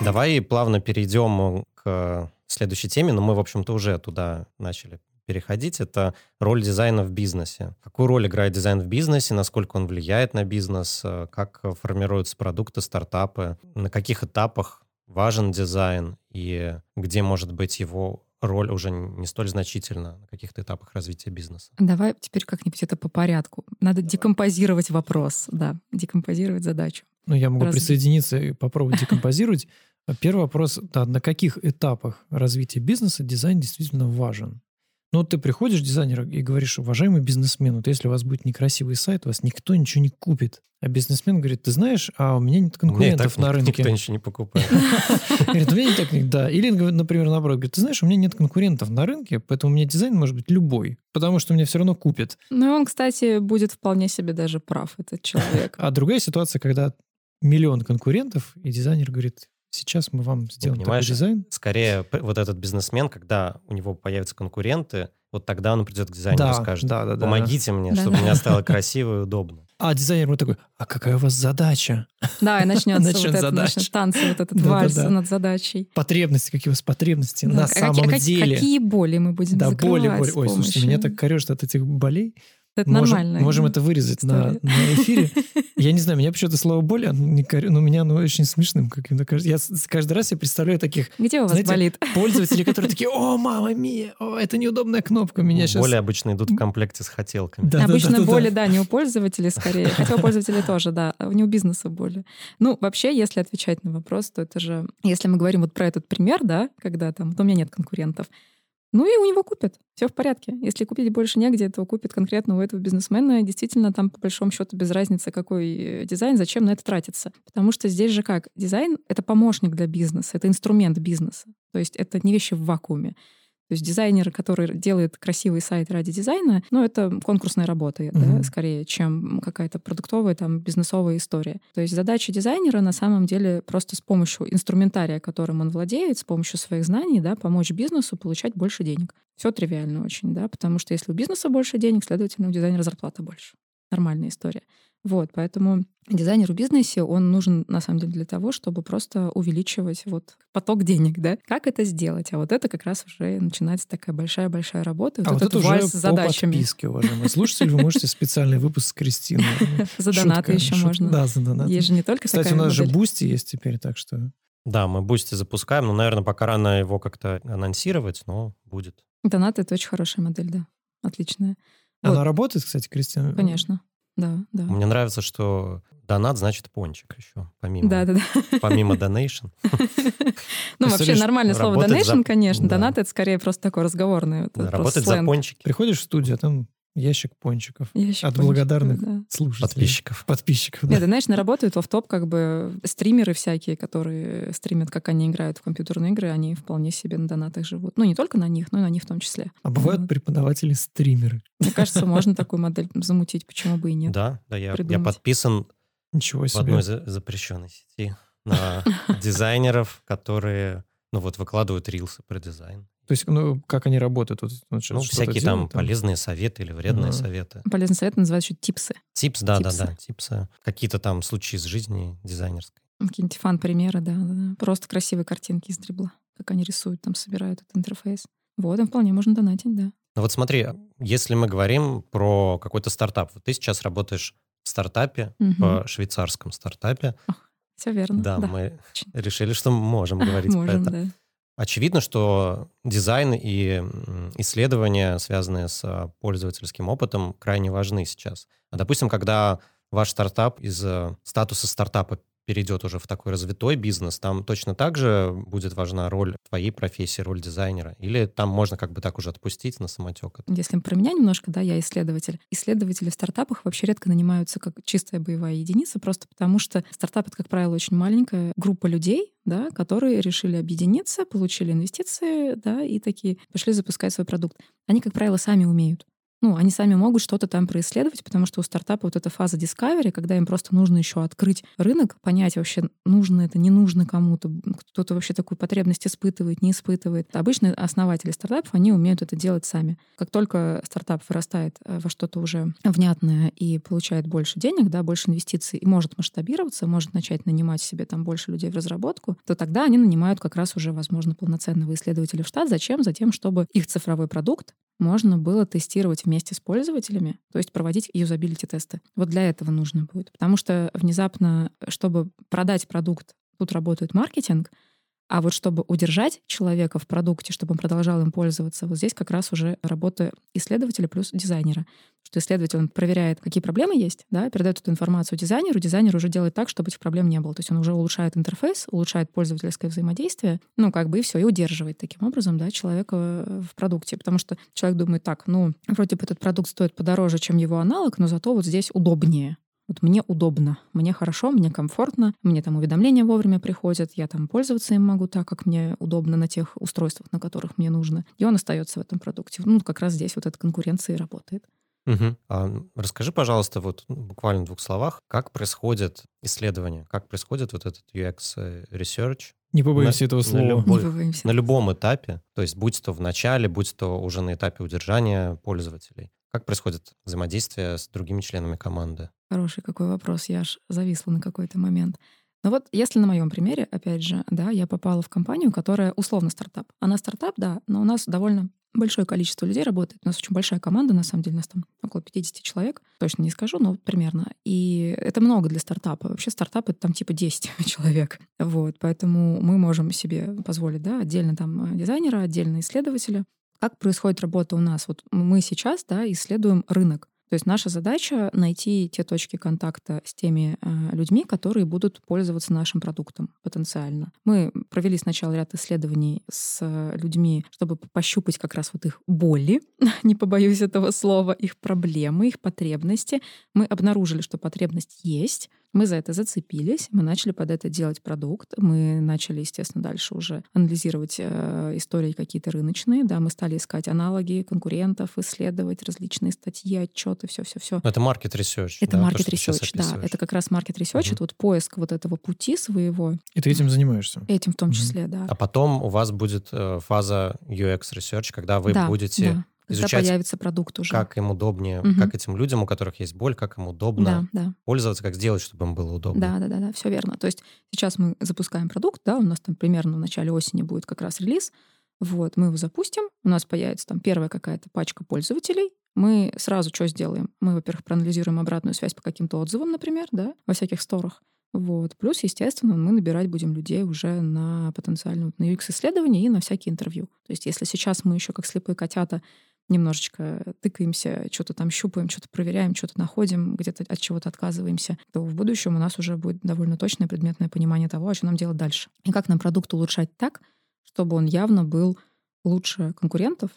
Давай плавно перейдем к следующей теме, но мы, в общем-то, уже туда начали переходить, это роль дизайна в бизнесе. Какую роль играет дизайн в бизнесе, насколько он влияет на бизнес, э, как формируются продукты, стартапы, на каких этапах важен дизайн и где может быть его роль уже не столь значительна на каких-то этапах развития бизнеса. Давай теперь как-нибудь это по порядку. Надо декомпозировать вопрос, да, декомпозировать задачу. Ну, я могу Раз... присоединиться и попробовать декомпозировать. Первый вопрос, да, на каких этапах развития бизнеса дизайн действительно важен? Ну, вот ты приходишь, дизайнер, и говоришь, уважаемый бизнесмен, вот если у вас будет некрасивый сайт, вас никто ничего не купит. А бизнесмен говорит, ты знаешь, а у меня нет конкурентов на рынке. Никто ничего не покупает. <laughs> Говорит, у меня так, да. Или, например, наоборот, говорит, ты знаешь, у меня нет конкурентов на рынке, поэтому у меня дизайн может быть любой, потому что меня все равно купят. Ну, он, кстати, будет вполне себе даже прав, этот человек. А другая ситуация, когда миллион конкурентов, и дизайнер говорит, Сейчас мы вам сделаем такой дизайн. Скорее, вот этот бизнесмен, когда у него появятся конкуренты, вот тогда он придет к дизайнеру да, и скажет, да, да, помогите да. мне, да, чтобы да. меня стало <laughs> красиво и удобно. А дизайнер вот такой, а какая у вас задача? Да, и начнется <laughs> вот это, начнет танцы, вот этот вальс над задачей. Потребности, какие у вас потребности на самом деле. Какие боли мы будем да, закрывать боли, боли. Ой, слушайте, меня так корежит от этих болей. Это можем, нормально. Можем это вырезать на, на эфире. <laughs> Я не знаю, меня почему-то слово боль, оно не, ну, меня оно очень смешным каким-то кажется. Я каждый раз я представляю таких Где у вас знаете, болит? <laughs> пользователей, которые такие, о, мама мия, о, это неудобная кнопка, меня сейчас... Боли обычно идут в комплекте с хотелками. Да, обычно да, да, боли, да, да, не у пользователей скорее, хотя у пользователей тоже, да, а не у бизнеса боли. Ну, вообще, если отвечать на вопрос, то это же, если мы говорим вот про этот пример, да, когда там, вот у меня нет конкурентов, Ну и у него купят. Все в порядке. Если купить больше негде, то купит конкретно у этого бизнесмена. Действительно, там по большому счету без разницы, какой э, дизайн, зачем на это тратиться. Потому что здесь же как? Дизайн — это помощник для бизнеса, это инструмент бизнеса. То есть это не вещи в вакууме. То есть дизайнер, который делает красивый сайт ради дизайна, ну, это конкурсная работа, mm-hmm. да, скорее, чем какая-то продуктовая, там, бизнесовая история. То есть задача дизайнера на самом деле просто с помощью инструментария, которым он владеет, с помощью своих знаний, да, помочь бизнесу получать больше денег. Все тривиально очень, да, потому что если у бизнеса больше денег, следовательно, у дизайнера зарплата больше. Нормальная история. Вот, поэтому дизайнер в бизнесе, он нужен, на самом деле, для того, чтобы просто увеличивать вот поток денег, да? Как это сделать? А вот это как раз уже начинается такая большая-большая работа. А вот, вот это уже с задачами. по подписке, уважаемые слушатели, вы можете специальный выпуск с Кристиной. <laughs> За донаты еще можно. Да, за донаты. Есть же не только Кстати, у нас же Бусти есть теперь, так что... Да, мы Бусти запускаем, но, наверное, пока рано его как-то анонсировать, но будет. Донаты — это очень хорошая модель, да. Отличная. Она работает, кстати, Кристина? Конечно. Да, да. Мне нравится, что донат значит пончик еще, помимо, да, да, да. помимо donation. <laughs> Ну, вообще нормальное слово donation, конечно. Донат — это скорее просто такое разговорное. Работать за пончики. Приходишь в студию, а там ящик пончиков ящик от пончиков, благодарных да. слушателей. Подписчиков. Подписчиков, да. Нет, знаешь, работают в топ как бы стримеры всякие, которые стримят, как они играют в компьютерные игры, они вполне себе на донатах живут. Ну, не только на них, но и на них в том числе. А бывают вот. преподаватели-стримеры? Мне кажется, можно такую модель замутить, почему бы и нет. Да, да, я, я подписан Ничего себе. в одной запрещенной сети на дизайнеров, которые ну вот выкладывают рилсы про дизайн. То есть, ну, как они работают? Вот, ну, ну всякие там, там полезные советы или вредные ага. советы. Полезные советы называют еще типсы. Типс, да, типсы. да, да, типсы. Какие-то там случаи из жизни дизайнерской. Какие-нибудь фан-примеры, да, да, да. Просто красивые картинки из дрибла. Как они рисуют, там собирают этот интерфейс. Вот, им вполне можно донатить, да. Ну вот смотри, если мы говорим про какой-то стартап, вот ты сейчас работаешь в стартапе, угу. в швейцарском стартапе. Ох, все верно. Да, да. мы Очень. решили, что можем <laughs> говорить можем, про это. Да. Очевидно, что дизайн и исследования, связанные с а, пользовательским опытом, крайне важны сейчас. А, допустим, когда ваш стартап из э, статуса стартапа перейдет уже в такой развитой бизнес, там точно так же будет важна роль твоей профессии, роль дизайнера? Или там можно как бы так уже отпустить на самотек? Если про меня немножко, да, я исследователь. Исследователи в стартапах вообще редко нанимаются как чистая боевая единица, просто потому что стартап — это, как правило, очень маленькая группа людей, да, которые решили объединиться, получили инвестиции, да, и такие пошли запускать свой продукт. Они, как правило, сами умеют ну, они сами могут что-то там происследовать, потому что у стартапа вот эта фаза discovery, когда им просто нужно еще открыть рынок, понять вообще, нужно это, не нужно кому-то, кто-то вообще такую потребность испытывает, не испытывает. Обычно основатели стартапов, они умеют это делать сами. Как только стартап вырастает э, во что-то уже внятное и получает больше денег, да, больше инвестиций и может масштабироваться, может начать нанимать себе там больше людей в разработку, то тогда они нанимают как раз уже, возможно, полноценного исследователя в штат. Зачем? Затем, чтобы их цифровой продукт можно было тестировать вместе с пользователями, то есть проводить юзабилити-тесты. Вот для этого нужно будет. Потому что внезапно, чтобы продать продукт, тут работает маркетинг, а вот чтобы удержать человека в продукте, чтобы он продолжал им пользоваться, вот здесь как раз уже работа исследователя плюс дизайнера. Что исследователь он проверяет, какие проблемы есть, да, передает эту информацию дизайнеру, дизайнер уже делает так, чтобы этих проблем не было. То есть он уже улучшает интерфейс, улучшает пользовательское взаимодействие, ну, как бы и все, и удерживает таким образом, да, человека в продукте. Потому что человек думает так, ну, вроде бы этот продукт стоит подороже, чем его аналог, но зато вот здесь удобнее. Вот мне удобно, мне хорошо, мне комфортно, мне там уведомления вовремя приходят, я там пользоваться им могу так, как мне удобно на тех устройствах, на которых мне нужно. И он остается в этом продукте. Ну, как раз здесь вот эта конкуренция и работает. Угу. А расскажи, пожалуйста, вот ну, буквально в двух словах, как происходит исследование, как происходит вот этот UX research? Не побоимся на, этого слова. На, любой, побоимся. на любом этапе, то есть будь то в начале, будь то уже на этапе удержания пользователей. Как происходит взаимодействие с другими членами команды? Хороший какой вопрос, я аж зависла на какой-то момент. Но вот если на моем примере, опять же, да, я попала в компанию, которая условно стартап. Она стартап, да, но у нас довольно большое количество людей работает. У нас очень большая команда, на самом деле, у нас там около 50 человек. Точно не скажу, но примерно. И это много для стартапа. Вообще стартап — это там типа 10 <laughs> человек. Вот, поэтому мы можем себе позволить, да, отдельно там дизайнера, отдельно исследователя. Как происходит работа у нас? Вот мы сейчас, да, исследуем рынок. То есть наша задача найти те точки контакта с теми э, людьми, которые будут пользоваться нашим продуктом потенциально. Мы провели сначала ряд исследований с людьми, чтобы пощупать как раз вот их боли, <laughs> не побоюсь этого слова, их проблемы, их потребности. Мы обнаружили, что потребность есть, мы за это зацепились, мы начали под это делать продукт, мы начали, естественно, дальше уже анализировать э, истории какие-то рыночные, да, мы стали искать аналоги конкурентов, исследовать различные статьи, отчеты, все-все-все. Это market research. Это да, market research, да, это как раз market research, угу. это вот поиск вот этого пути своего. И ты этим занимаешься? Этим в том числе, угу. да. А потом у вас будет э, фаза UX research, когда вы да, будете да когда изучать, появится продукт уже. Как им удобнее, угу. как этим людям, у которых есть боль, как им удобно да, да. пользоваться, как сделать, чтобы им было удобно. Да, да, да, да, все верно. То есть сейчас мы запускаем продукт, да, у нас там примерно в начале осени будет как раз релиз. Вот, мы его запустим, у нас появится там первая какая-то пачка пользователей, мы сразу что сделаем? Мы, во-первых, проанализируем обратную связь по каким-то отзывам, например, да, во всяких сторах. Вот. Плюс, естественно, мы набирать будем людей уже на потенциальную на UX-исследования и на всякие интервью. То есть если сейчас мы еще как слепые котята немножечко тыкаемся, что-то там щупаем, что-то проверяем, что-то находим, где-то от чего-то отказываемся, то в будущем у нас уже будет довольно точное предметное понимание того, а что нам делать дальше. И как нам продукт улучшать так, чтобы он явно был лучше конкурентов,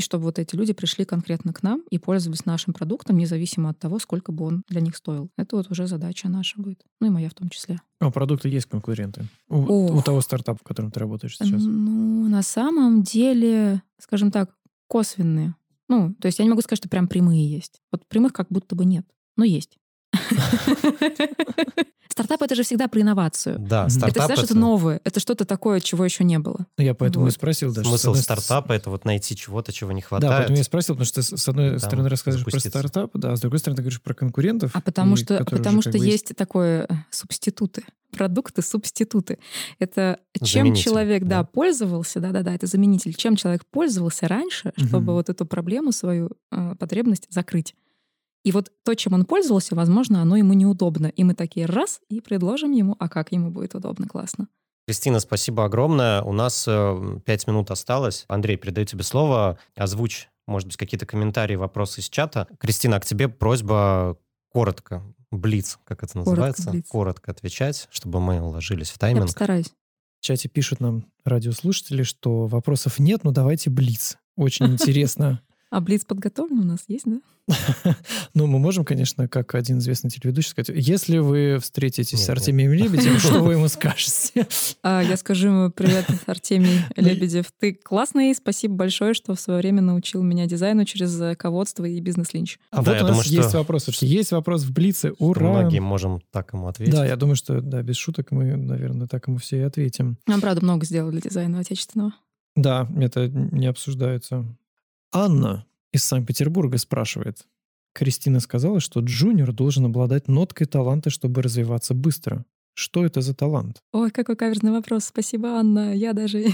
и чтобы вот эти люди пришли конкретно к нам и пользовались нашим продуктом, независимо от того, сколько бы он для них стоил. Это вот уже задача наша будет. Ну и моя в том числе. А у продукта есть конкуренты? У, у того стартапа, в котором ты работаешь сейчас? Ну, на самом деле, скажем так, косвенные. Ну, то есть я не могу сказать, что прям прямые есть. Вот прямых как будто бы нет, но есть. <laughs> Стартап это же всегда про инновацию. Да, стартап это всегда что-то новое, это что-то такое, чего еще не было. Ну, я поэтому вот. и спросил даже. Смысл стартапа это вот найти чего-то, чего не хватает. Да, поэтому я спросил, потому что с одной Там стороны рассказываешь про стартап, да, а с другой стороны ты говоришь про конкурентов. А потому что, потому что есть такое э, субституты продукты, субституты. Это чем человек, да, да, пользовался, да-да-да, это заменитель. Чем человек пользовался раньше, чтобы угу. вот эту проблему, свою э, потребность закрыть. И вот то, чем он пользовался, возможно, оно ему неудобно. И мы такие раз и предложим ему, а как ему будет удобно, классно. Кристина, спасибо огромное. У нас э, пять минут осталось. Андрей, передаю тебе слово. Озвучь, может быть, какие-то комментарии, вопросы из чата. Кристина, а к тебе просьба коротко, блиц, как это называется, коротко, коротко отвечать, чтобы мы уложились в тайминг. Я постараюсь. В чате пишут нам радиослушатели, что вопросов нет, но давайте блиц. Очень интересно. А блиц подготовлен у нас есть, да? <laughs> Ну, мы можем, конечно, как один известный телеведущий сказать, если вы встретитесь с Артемием. Лебедевым, что вы ему <laughs> скажете? А, я скажу ему, привет, Артемий <laughs> ну Лебедев, ты классный, спасибо большое, что в свое время научил меня дизайну через э, ководство и бизнес-линч. А вот у нас есть вопрос. Есть вопрос в Блице, ура! Многие можем так ему ответить. Да, я думаю, что, да, без шуток мы, наверное, так ему все и ответим. Нам, правда, много сделали для дизайна отечественного. Да, это не обсуждается. Анна из Санкт-Петербурга спрашивает. Кристина сказала, что джуниор должен обладать ноткой таланта, чтобы развиваться быстро. Что это за талант? Ой, какой каверзный вопрос. Спасибо, Анна. Я даже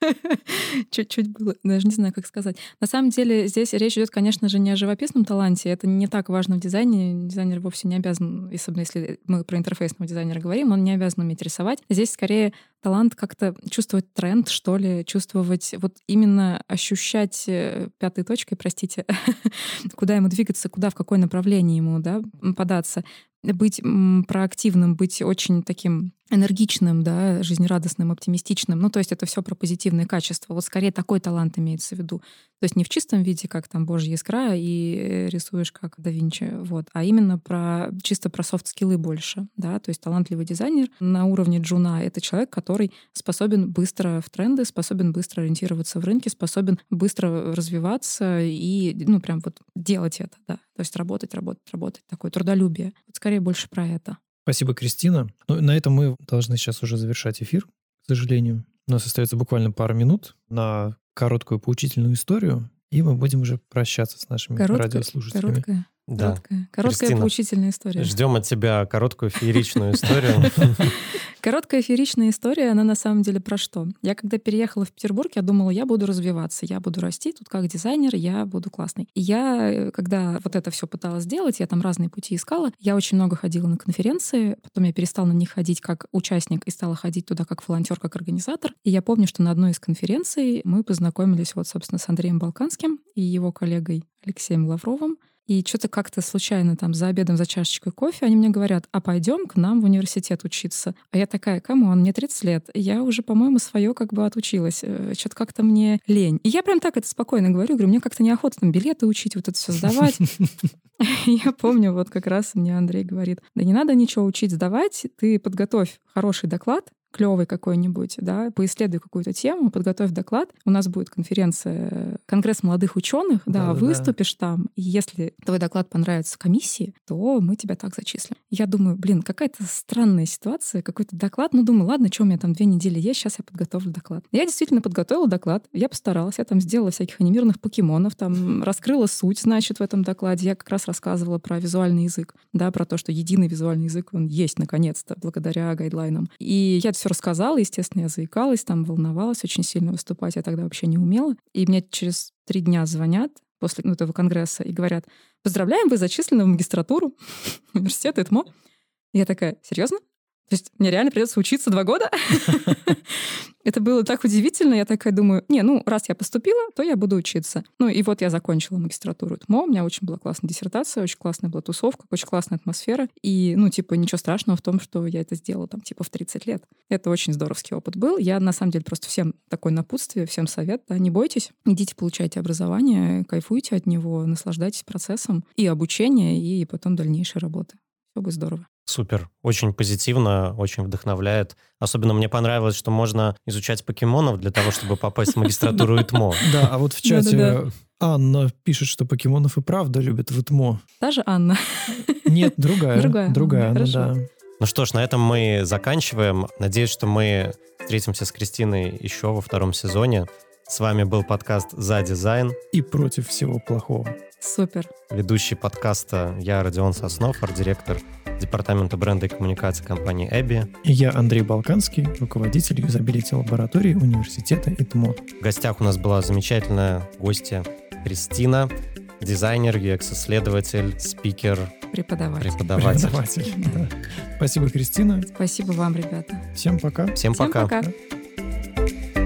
<laughs> Чуть-чуть было, даже не знаю, как сказать. На самом деле здесь речь идет, конечно же, не о живописном таланте. Это не так важно в дизайне. Дизайнер вовсе не обязан, особенно если мы про интерфейсного дизайнера говорим, он не обязан уметь рисовать. Здесь скорее талант как-то чувствовать тренд, что ли, чувствовать, вот именно ощущать э, пятой точкой, простите, <laughs> куда ему двигаться, куда, в какое направление ему да, податься быть проактивным, быть очень таким энергичным, да, жизнерадостным, оптимистичным. Ну, то есть это все про позитивные качества. Вот скорее такой талант имеется в виду. То есть не в чистом виде, как там божья искра, и э, рисуешь как да Винчи, вот, а именно про чисто про софт-скиллы больше, да, то есть талантливый дизайнер на уровне джуна — это человек, который способен быстро в тренды, способен быстро ориентироваться в рынке, способен быстро развиваться и, ну, прям вот делать это, да, то есть работать, работать, работать, такое трудолюбие. Вот скорее больше про это. Спасибо, Кристина. Ну, на этом мы должны сейчас уже завершать эфир, к сожалению. У нас остается буквально пару минут на короткую поучительную историю, и мы будем уже прощаться с нашими короткая, радиослушателями. Короткая. Да. Короткая, короткая Кристина, поучительная история. Ждем от тебя короткую фееричную историю. <laughs> Короткая фееричная история, она на самом деле про что? Я когда переехала в Петербург, я думала, я буду развиваться, я буду расти, тут как дизайнер я буду классный. И я, э, когда вот это все пыталась сделать, я там разные пути искала, я очень много ходила на конференции, потом я перестала на них ходить как участник и стала ходить туда как волонтер, как организатор. И я помню, что на одной из конференций мы познакомились вот, собственно, с Андреем Балканским и его коллегой Алексеем Лавровым. И что-то как-то случайно там за обедом, за чашечкой кофе они мне говорят, а пойдем к нам в университет учиться. А я такая, come on, мне 30 лет, я уже, по-моему, свое как бы отучилась. Э, что-то как-то мне лень. И я прям так это спокойно говорю, говорю, мне как-то неохота там билеты учить, вот это все сдавать. <laughs> Я помню, вот как раз мне Андрей говорит, да не надо ничего учить, сдавать, ты подготовь хороший доклад, клевый какой-нибудь, да, поисследуй какую-то тему, подготовь доклад. У нас будет конференция, конгресс молодых ученых, да, да выступишь да. там. И если твой доклад понравится комиссии, то мы тебя так зачислим. Я думаю, блин, какая-то странная ситуация, какой-то доклад. Ну, думаю, ладно, что у меня там две недели есть, сейчас я подготовлю доклад. Я действительно подготовила доклад, я постаралась, я там сделала всяких анимированных покемонов, там раскрыла суть, значит, в этом докладе. Я как раз рассказывала про визуальный язык, да, про то, что единый визуальный язык, он есть наконец-то, благодаря гайдлайнам. И я все все рассказала, естественно, я заикалась, там волновалась очень сильно выступать, я тогда вообще не умела. И мне через три дня звонят после ну, этого конгресса и говорят, поздравляем, вы зачислены в магистратуру <laughs> университета ИТМО. Я такая, серьезно? То есть мне реально придется учиться два года? <laughs> Это было так удивительно. Я такая думаю, не, ну, раз я поступила, то я буду учиться. Ну, и вот я закончила магистратуру ТМО. У меня очень была классная диссертация, очень классная была тусовка, очень классная атмосфера. И, ну, типа, ничего страшного в том, что я это сделала там, типа, в 30 лет. Это очень здоровский опыт был. Я, на самом деле, просто всем такой напутствие, всем совет, да, не бойтесь. Идите, получайте образование, кайфуйте от него, наслаждайтесь процессом и обучения, и потом дальнейшей работы. Все будет здорово. Супер. Очень позитивно, очень вдохновляет. Особенно мне понравилось, что можно изучать покемонов для того, чтобы попасть в магистратуру ИТМО. Да, а вот в чате Анна пишет, что покемонов и правда любят в ИТМО. Та же Анна? Нет, другая. Другая. Другая Анна, да. Ну что ж, на этом мы заканчиваем. Надеюсь, что мы встретимся с Кристиной еще во втором сезоне. С вами был подкаст «За дизайн». И против всего плохого. Супер. Ведущий подкаста я, Родион Соснов, арт-директор Департамента бренда и коммуникации компании Эбби. И я, Андрей Балканский, руководитель юзабилити лаборатории университета ИТМО. В гостях у нас была замечательная гостья Кристина, дизайнер, UX-исследователь, спикер, преподаватель. Преподаватель. преподаватель да. Спасибо, Кристина. Спасибо вам, ребята. Всем пока. Всем, Всем пока. пока.